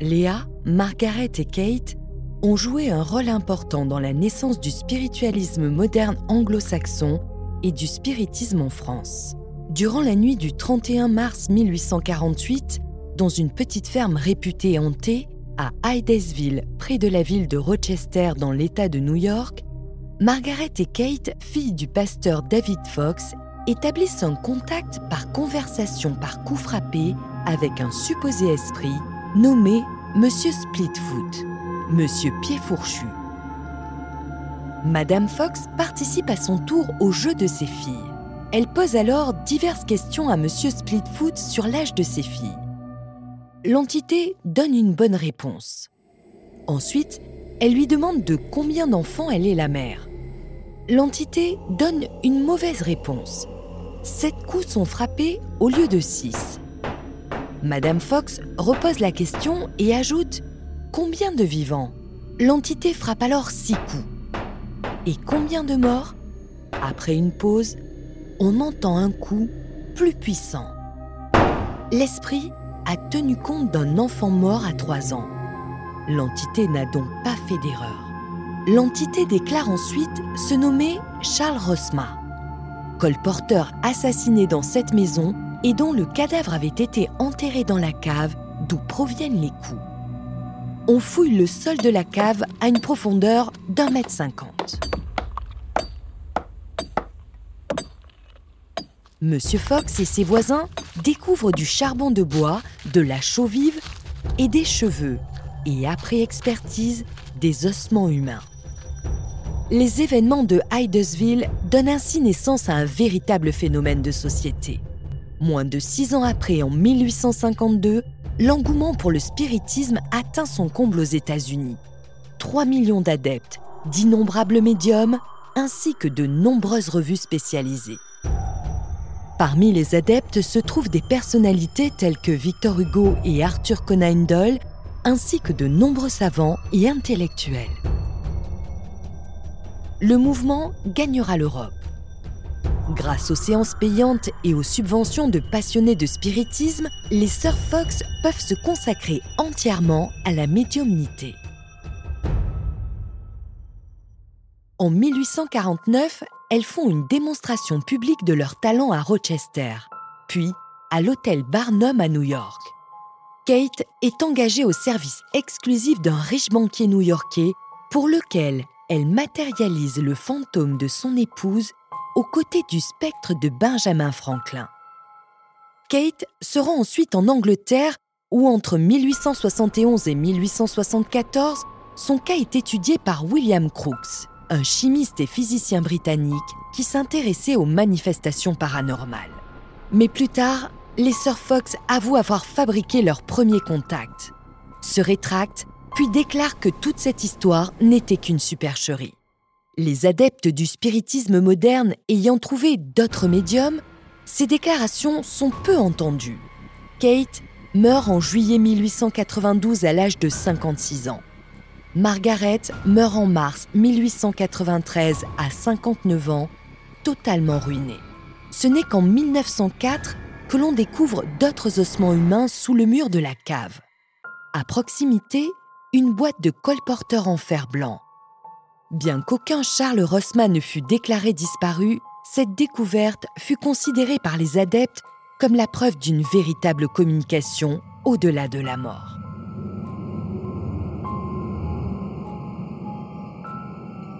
Léa, Margaret et Kate ont joué un rôle important dans la naissance du spiritualisme moderne anglo-saxon et du spiritisme en France. Durant la nuit du 31 mars 1848, dans une petite ferme réputée hantée, à Hydesville, près de la ville de Rochester dans l'État de New York, Margaret et Kate, filles du pasteur David Fox, établissent un contact par conversation par coup frappé avec un supposé esprit nommé Monsieur Splitfoot, Monsieur Pied Fourchu. Madame Fox participe à son tour au jeu de ses filles. Elle pose alors diverses questions à Monsieur Splitfoot sur l'âge de ses filles. L'entité donne une bonne réponse. Ensuite, elle lui demande de combien d'enfants elle est la mère. L'entité donne une mauvaise réponse. Sept coups sont frappés au lieu de six. Madame Fox repose la question et ajoute Combien de vivants? L'entité frappe alors six coups. Et combien de morts? Après une pause, on entend un coup plus puissant. L'esprit a tenu compte d'un enfant mort à trois ans. L'entité n'a donc pas fait d'erreur. L'entité déclare ensuite se nommer Charles Rosma, colporteur assassiné dans cette maison et dont le cadavre avait été enterré dans la cave d'où proviennent les coups. On fouille le sol de la cave à une profondeur d'un mètre cinquante. Monsieur Fox et ses voisins découvrent du charbon de bois, de la chaux vive et des cheveux, et après expertise, des ossements humains. Les événements de Hydesville donnent ainsi naissance à un véritable phénomène de société. Moins de six ans après, en 1852, l'engouement pour le spiritisme atteint son comble aux États-Unis. 3 millions d'adeptes, d'innombrables médiums, ainsi que de nombreuses revues spécialisées. Parmi les adeptes se trouvent des personnalités telles que Victor Hugo et Arthur Conan Doyle, ainsi que de nombreux savants et intellectuels. Le mouvement gagnera l'Europe. Grâce aux séances payantes et aux subventions de passionnés de spiritisme, les sœurs Fox peuvent se consacrer entièrement à la médiumnité. En 1849, elles font une démonstration publique de leur talent à Rochester, puis à l'hôtel Barnum à New York. Kate est engagée au service exclusif d'un riche banquier new-yorkais pour lequel elle matérialise le fantôme de son épouse aux côtés du spectre de Benjamin Franklin. Kate se rend ensuite en Angleterre où entre 1871 et 1874, son cas est étudié par William Crookes, un chimiste et physicien britannique qui s'intéressait aux manifestations paranormales. Mais plus tard, les sœurs Fox avouent avoir fabriqué leur premier contact, se rétractent, puis déclarent que toute cette histoire n'était qu'une supercherie. Les adeptes du spiritisme moderne ayant trouvé d'autres médiums, ces déclarations sont peu entendues. Kate meurt en juillet 1892 à l'âge de 56 ans. Margaret meurt en mars 1893 à 59 ans, totalement ruinée. Ce n'est qu'en 1904 que l'on découvre d'autres ossements humains sous le mur de la cave. À proximité, une boîte de colporteurs en fer blanc. Bien qu'aucun Charles Rossmann ne fût déclaré disparu, cette découverte fut considérée par les adeptes comme la preuve d'une véritable communication au-delà de la mort.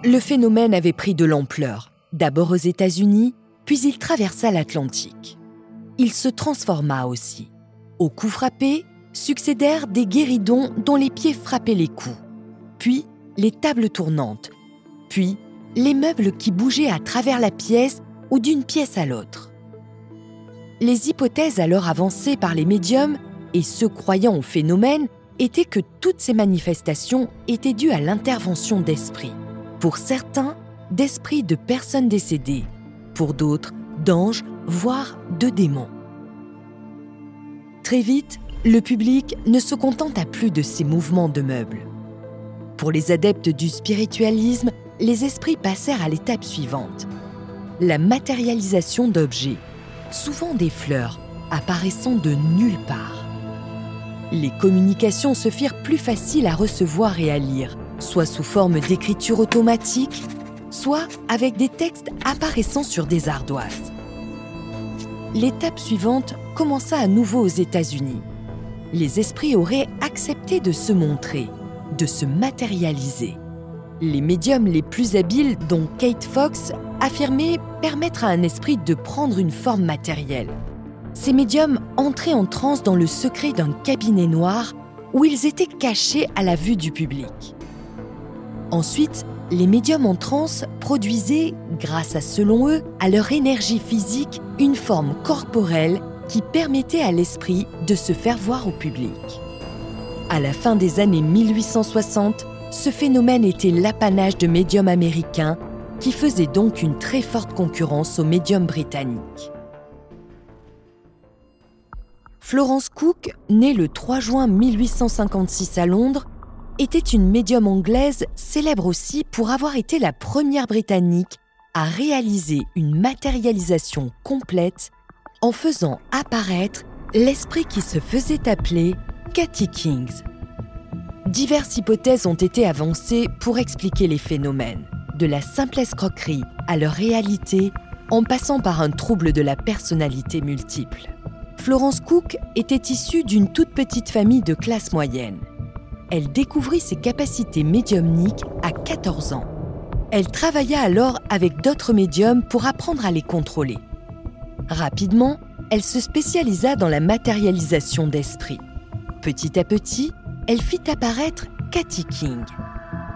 Le phénomène avait pris de l'ampleur, d'abord aux États-Unis, puis il traversa l'Atlantique. Il se transforma aussi. Aux coups frappés, succédèrent des guéridons dont les pieds frappaient les coups. Puis, les tables tournantes, puis les meubles qui bougeaient à travers la pièce ou d'une pièce à l'autre. Les hypothèses alors avancées par les médiums et ceux croyant au phénomène étaient que toutes ces manifestations étaient dues à l'intervention d'esprits. Pour certains, d'esprits de personnes décédées, pour d'autres, d'anges, voire de démons. Très vite, le public ne se contenta plus de ces mouvements de meubles. Pour les adeptes du spiritualisme, les esprits passèrent à l'étape suivante, la matérialisation d'objets, souvent des fleurs, apparaissant de nulle part. Les communications se firent plus faciles à recevoir et à lire, soit sous forme d'écriture automatique, soit avec des textes apparaissant sur des ardoises. L'étape suivante commença à nouveau aux États-Unis. Les esprits auraient accepté de se montrer, de se matérialiser. Les médiums les plus habiles, dont Kate Fox, affirmaient permettre à un esprit de prendre une forme matérielle. Ces médiums entraient en transe dans le secret d'un cabinet noir où ils étaient cachés à la vue du public. Ensuite, les médiums en transe produisaient, grâce à selon eux, à leur énergie physique, une forme corporelle qui permettait à l'esprit de se faire voir au public. À la fin des années 1860, ce phénomène était l'apanage de médiums américains qui faisaient donc une très forte concurrence aux médiums britanniques. Florence Cook, née le 3 juin 1856 à Londres, était une médium anglaise célèbre aussi pour avoir été la première britannique à réaliser une matérialisation complète en faisant apparaître l'esprit qui se faisait appeler Cathy Kings. Diverses hypothèses ont été avancées pour expliquer les phénomènes, de la simple escroquerie à leur réalité, en passant par un trouble de la personnalité multiple. Florence Cook était issue d'une toute petite famille de classe moyenne. Elle découvrit ses capacités médiumniques à 14 ans. Elle travailla alors avec d'autres médiums pour apprendre à les contrôler. Rapidement, elle se spécialisa dans la matérialisation d'esprit. Petit à petit, elle fit apparaître Cathy King.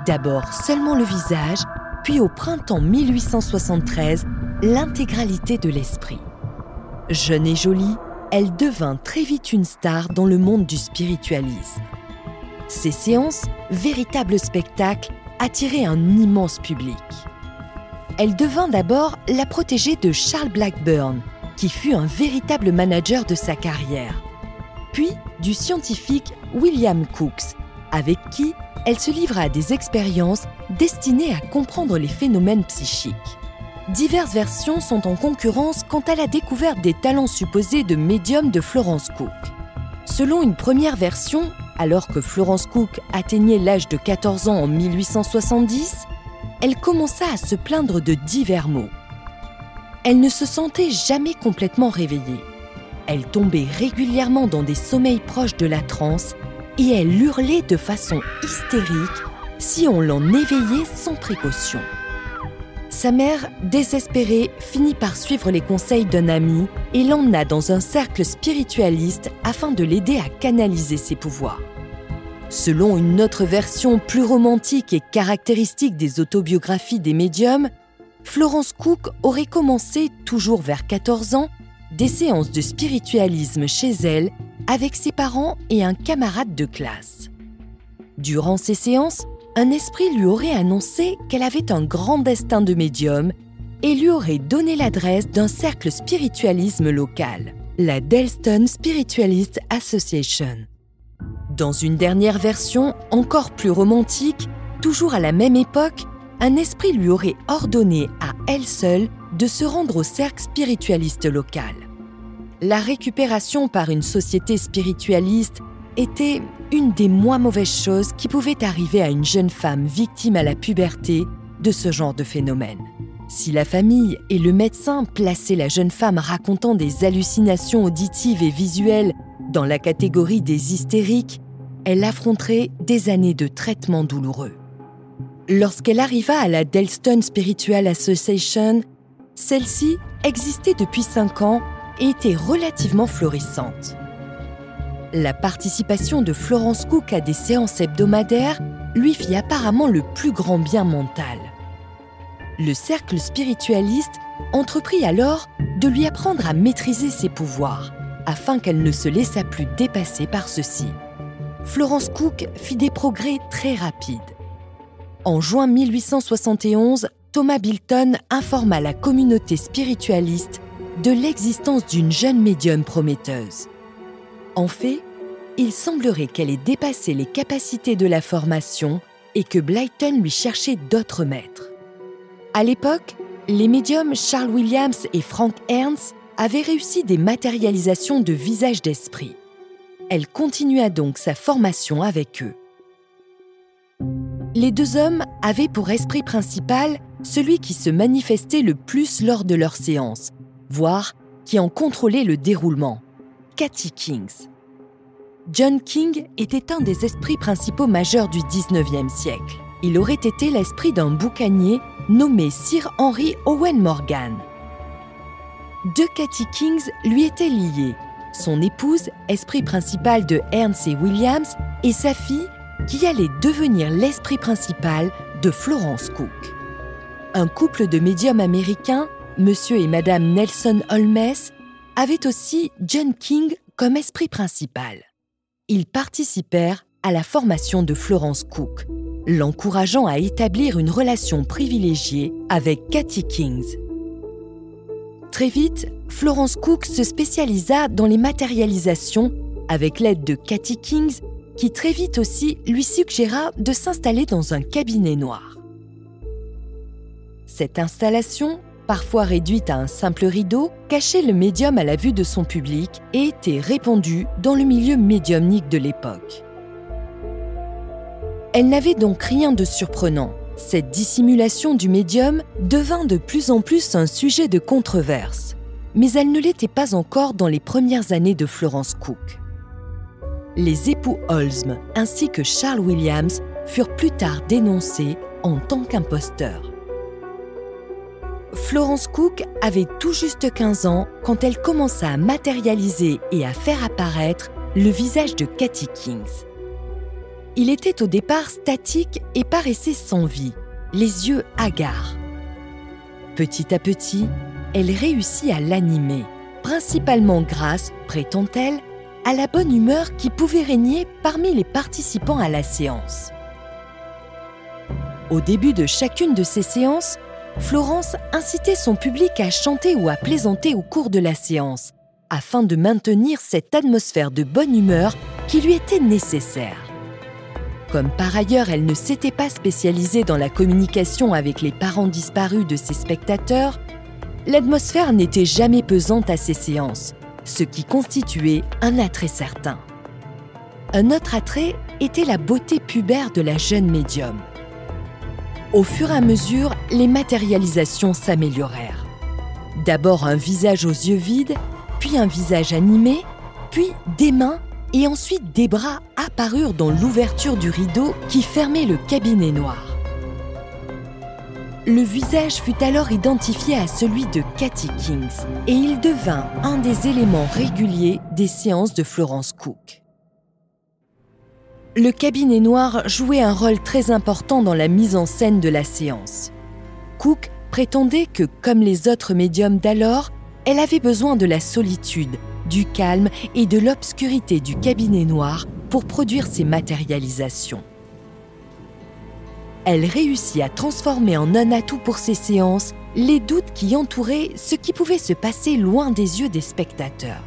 D'abord seulement le visage, puis au printemps 1873, l'intégralité de l'esprit. Jeune et jolie, elle devint très vite une star dans le monde du spiritualisme. Ses séances, véritables spectacles, attiraient un immense public. Elle devint d'abord la protégée de Charles Blackburn, qui fut un véritable manager de sa carrière, puis du scientifique William Cooks, avec qui elle se livra à des expériences destinées à comprendre les phénomènes psychiques. Diverses versions sont en concurrence quant à la découverte des talents supposés de médium de Florence Cook. Selon une première version, alors que Florence Cook atteignait l'âge de 14 ans en 1870, elle commença à se plaindre de divers maux. Elle ne se sentait jamais complètement réveillée. Elle tombait régulièrement dans des sommeils proches de la transe et elle hurlait de façon hystérique si on l'en éveillait sans précaution. Sa mère, désespérée, finit par suivre les conseils d'un ami et l'emmena dans un cercle spiritualiste afin de l'aider à canaliser ses pouvoirs. Selon une autre version plus romantique et caractéristique des autobiographies des médiums, Florence Cook aurait commencé, toujours vers 14 ans, des séances de spiritualisme chez elle avec ses parents et un camarade de classe. Durant ces séances, un esprit lui aurait annoncé qu'elle avait un grand destin de médium et lui aurait donné l'adresse d'un cercle spiritualisme local, la Delston Spiritualist Association. Dans une dernière version, encore plus romantique, toujours à la même époque, un esprit lui aurait ordonné à elle seule de se rendre au cercle spiritualiste local. La récupération par une société spiritualiste était une des moins mauvaises choses qui pouvaient arriver à une jeune femme victime à la puberté de ce genre de phénomène. Si la famille et le médecin plaçaient la jeune femme racontant des hallucinations auditives et visuelles dans la catégorie des hystériques, elle affronterait des années de traitements douloureux. Lorsqu'elle arriva à la Delston Spiritual Association, celle-ci existait depuis cinq ans et était relativement florissante. La participation de Florence Cook à des séances hebdomadaires lui fit apparemment le plus grand bien mental. Le cercle spiritualiste entreprit alors de lui apprendre à maîtriser ses pouvoirs, afin qu'elle ne se laissât plus dépasser par ceux-ci. Florence Cook fit des progrès très rapides. En juin 1871, Thomas Bilton informa la communauté spiritualiste de l'existence d'une jeune médium prometteuse. En fait, il semblerait qu'elle ait dépassé les capacités de la formation et que Blyton lui cherchait d'autres maîtres. À l'époque, les médiums Charles Williams et Frank Ernst avaient réussi des matérialisations de visages d'esprit. Elle continua donc sa formation avec eux. Les deux hommes avaient pour esprit principal celui qui se manifestait le plus lors de leurs séances, voire qui en contrôlait le déroulement, Cathy Kings. John King était un des esprits principaux majeurs du 19e siècle. Il aurait été l'esprit d'un boucanier nommé Sir Henry Owen Morgan. Deux Cathy Kings lui étaient liés, son épouse, esprit principal de Ernst et Williams, et sa fille, qui allait devenir l'esprit principal de Florence Cook. Un couple de médiums américains, Monsieur et Madame Nelson Holmes, avait aussi John King comme esprit principal ils participèrent à la formation de Florence Cook, l'encourageant à établir une relation privilégiée avec Cathy Kings. Très vite, Florence Cook se spécialisa dans les matérialisations avec l'aide de Cathy Kings, qui très vite aussi lui suggéra de s'installer dans un cabinet noir. Cette installation parfois réduite à un simple rideau, cachait le médium à la vue de son public et était répandue dans le milieu médiumnique de l'époque. Elle n'avait donc rien de surprenant. Cette dissimulation du médium devint de plus en plus un sujet de controverse, mais elle ne l'était pas encore dans les premières années de Florence Cook. Les époux Holmes ainsi que Charles Williams furent plus tard dénoncés en tant qu'imposteurs. Florence Cook avait tout juste 15 ans quand elle commença à matérialiser et à faire apparaître le visage de Cathy Kings. Il était au départ statique et paraissait sans vie, les yeux hagards. Petit à petit, elle réussit à l'animer, principalement grâce, prétend-elle, à la bonne humeur qui pouvait régner parmi les participants à la séance. Au début de chacune de ces séances, Florence incitait son public à chanter ou à plaisanter au cours de la séance, afin de maintenir cette atmosphère de bonne humeur qui lui était nécessaire. Comme par ailleurs elle ne s'était pas spécialisée dans la communication avec les parents disparus de ses spectateurs, l'atmosphère n'était jamais pesante à ses séances, ce qui constituait un attrait certain. Un autre attrait était la beauté pubère de la jeune médium. Au fur et à mesure, les matérialisations s'améliorèrent. D'abord un visage aux yeux vides, puis un visage animé, puis des mains et ensuite des bras apparurent dans l'ouverture du rideau qui fermait le cabinet noir. Le visage fut alors identifié à celui de Cathy Kings et il devint un des éléments réguliers des séances de Florence Cook le cabinet noir jouait un rôle très important dans la mise en scène de la séance. Cook prétendait que, comme les autres médiums d'alors, elle avait besoin de la solitude, du calme et de l'obscurité du cabinet noir pour produire ses matérialisations. Elle réussit à transformer en un atout pour ses séances les doutes qui entouraient ce qui pouvait se passer loin des yeux des spectateurs.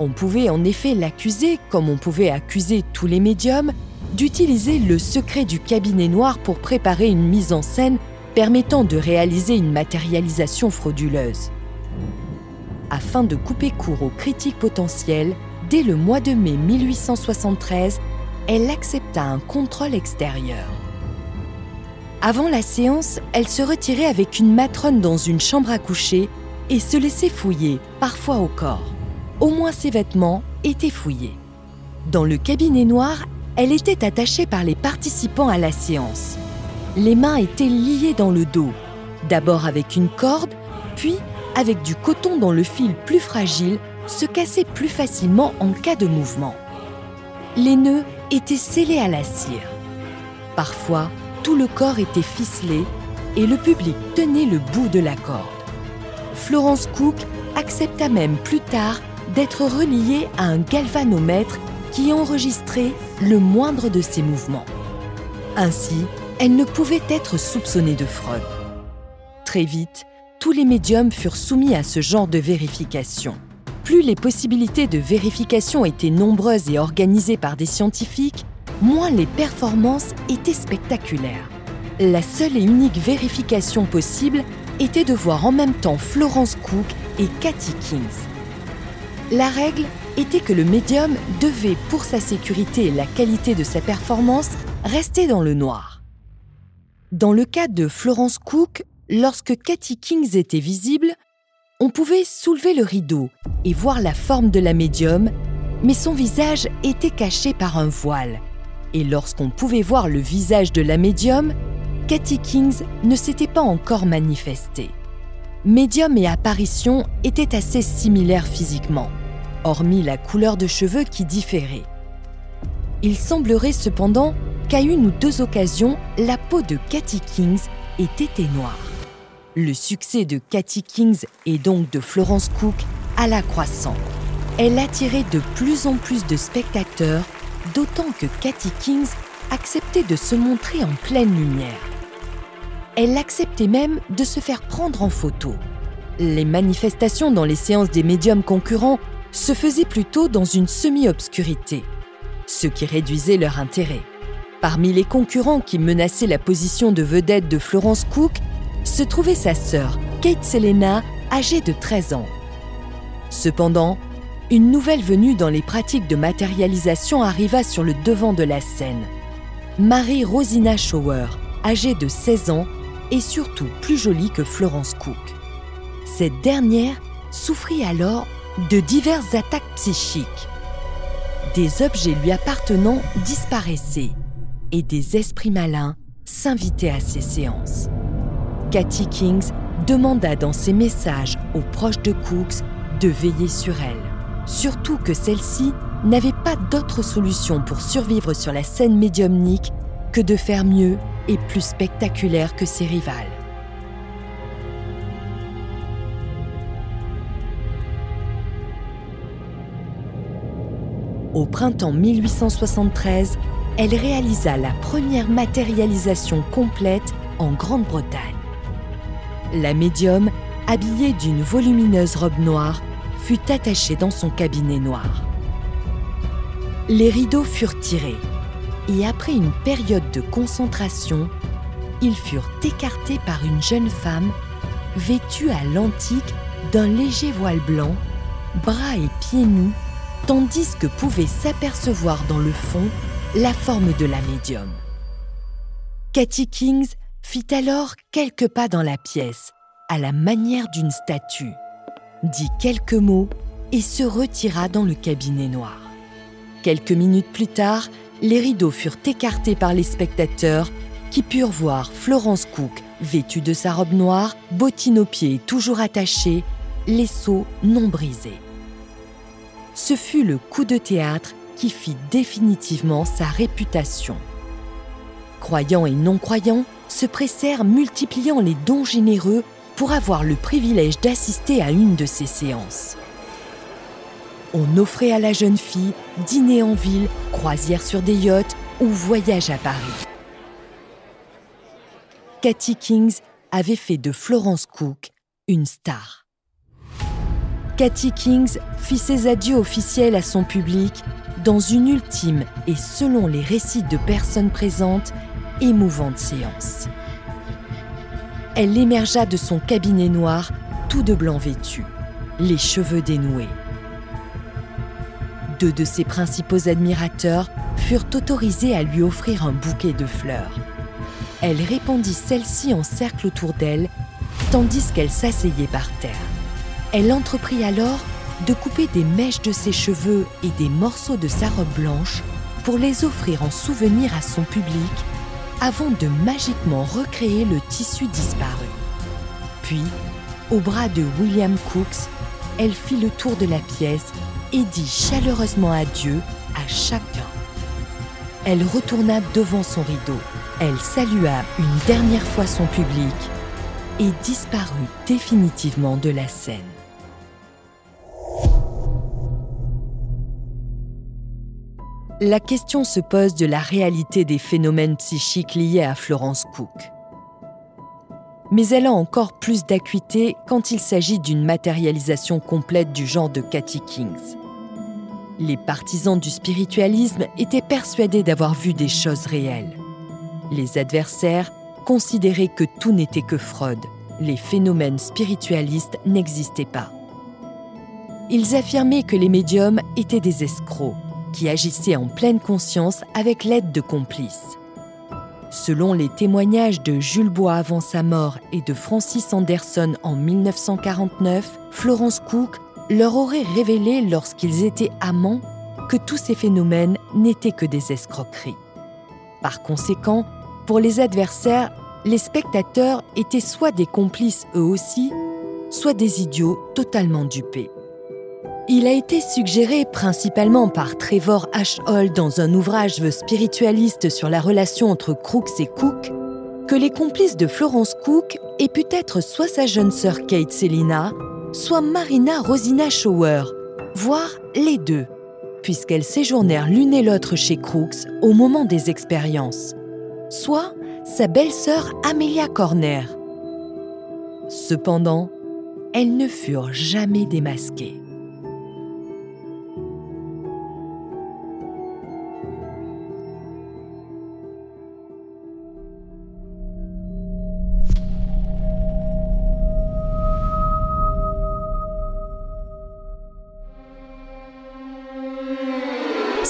On pouvait en effet l'accuser, comme on pouvait accuser tous les médiums, d'utiliser le secret du cabinet noir pour préparer une mise en scène permettant de réaliser une matérialisation frauduleuse. Afin de couper court aux critiques potentielles, dès le mois de mai 1873, elle accepta un contrôle extérieur. Avant la séance, elle se retirait avec une matrone dans une chambre à coucher et se laissait fouiller, parfois au corps au moins ses vêtements étaient fouillés. Dans le cabinet noir, elle était attachée par les participants à la séance. les mains étaient liées dans le dos, d'abord avec une corde, puis avec du coton dont le fil plus fragile se cassait plus facilement en cas de mouvement. Les nœuds étaient scellés à la cire. Parfois, tout le corps était ficelé et le public tenait le bout de la corde. Florence Cook accepta même plus tard d'être reliée à un galvanomètre qui enregistrait le moindre de ses mouvements. Ainsi, elle ne pouvait être soupçonnée de fraude. Très vite, tous les médiums furent soumis à ce genre de vérification. Plus les possibilités de vérification étaient nombreuses et organisées par des scientifiques, moins les performances étaient spectaculaires. La seule et unique vérification possible était de voir en même temps Florence Cook et Cathy Kings. La règle était que le médium devait, pour sa sécurité et la qualité de sa performance, rester dans le noir. Dans le cas de Florence Cook, lorsque Cathy Kings était visible, on pouvait soulever le rideau et voir la forme de la médium, mais son visage était caché par un voile. Et lorsqu'on pouvait voir le visage de la médium, Cathy Kings ne s'était pas encore manifestée. Médium et apparition étaient assez similaires physiquement, hormis la couleur de cheveux qui différait. Il semblerait cependant qu'à une ou deux occasions, la peau de Cathy Kings ait été noire. Le succès de Cathy Kings et donc de Florence Cook alla croissant. Elle attirait de plus en plus de spectateurs, d'autant que Cathy Kings acceptait de se montrer en pleine lumière. Elle acceptait même de se faire prendre en photo. Les manifestations dans les séances des médiums concurrents se faisaient plutôt dans une semi-obscurité, ce qui réduisait leur intérêt. Parmi les concurrents qui menaçaient la position de vedette de Florence Cook se trouvait sa sœur, Kate Selena, âgée de 13 ans. Cependant, une nouvelle venue dans les pratiques de matérialisation arriva sur le devant de la scène. Marie Rosina Shower, âgée de 16 ans, et surtout plus jolie que Florence Cook. Cette dernière souffrit alors de diverses attaques psychiques. Des objets lui appartenant disparaissaient et des esprits malins s'invitaient à ses séances. Cathy Kings demanda dans ses messages aux proches de Cooks de veiller sur elle, surtout que celle-ci n'avait pas d'autre solution pour survivre sur la scène médiumnique que de faire mieux et plus spectaculaire que ses rivales. Au printemps 1873, elle réalisa la première matérialisation complète en Grande-Bretagne. La médium, habillée d'une volumineuse robe noire, fut attachée dans son cabinet noir. Les rideaux furent tirés et après une période de concentration, ils furent écartés par une jeune femme vêtue à l'antique d'un léger voile blanc, bras et pieds nus, tandis que pouvait s'apercevoir dans le fond la forme de la médium. Cathy Kings fit alors quelques pas dans la pièce, à la manière d'une statue, dit quelques mots et se retira dans le cabinet noir. Quelques minutes plus tard, les rideaux furent écartés par les spectateurs qui purent voir Florence Cook vêtue de sa robe noire, bottines aux pieds toujours attachées, les seaux non brisés. Ce fut le coup de théâtre qui fit définitivement sa réputation. Croyants et non-croyants se pressèrent multipliant les dons généreux pour avoir le privilège d'assister à une de ces séances on offrait à la jeune fille dîner en ville, croisière sur des yachts ou voyage à Paris. Cathy Kings avait fait de Florence Cook une star. Cathy Kings fit ses adieux officiels à son public dans une ultime et, selon les récits de personnes présentes, émouvante séance. Elle émergea de son cabinet noir, tout de blanc vêtu, les cheveux dénoués. Deux de ses principaux admirateurs furent autorisés à lui offrir un bouquet de fleurs. Elle répandit celle-ci en cercle autour d'elle, tandis qu'elle s'asseyait par terre. Elle entreprit alors de couper des mèches de ses cheveux et des morceaux de sa robe blanche pour les offrir en souvenir à son public, avant de magiquement recréer le tissu disparu. Puis, au bras de William Cooks, elle fit le tour de la pièce et dit chaleureusement adieu à chacun. Elle retourna devant son rideau. Elle salua une dernière fois son public et disparut définitivement de la scène. La question se pose de la réalité des phénomènes psychiques liés à Florence Cook. Mais elle a encore plus d'acuité quand il s'agit d'une matérialisation complète du genre de Cathy Kings. Les partisans du spiritualisme étaient persuadés d'avoir vu des choses réelles. Les adversaires considéraient que tout n'était que fraude, les phénomènes spiritualistes n'existaient pas. Ils affirmaient que les médiums étaient des escrocs qui agissaient en pleine conscience avec l'aide de complices. Selon les témoignages de Jules Bois avant sa mort et de Francis Anderson en 1949, Florence Cook leur aurait révélé lorsqu'ils étaient amants que tous ces phénomènes n'étaient que des escroqueries. Par conséquent, pour les adversaires, les spectateurs étaient soit des complices eux aussi, soit des idiots totalement dupés. Il a été suggéré principalement par Trevor H. Hall dans un ouvrage spiritualiste sur la relation entre Crooks et Cook que les complices de Florence Cook aient pu être soit sa jeune sœur Kate Selina, soit Marina Rosina Shower, voire les deux, puisqu'elles séjournèrent l'une et l'autre chez Crooks au moment des expériences, soit sa belle-sœur Amelia Corner. Cependant, elles ne furent jamais démasquées.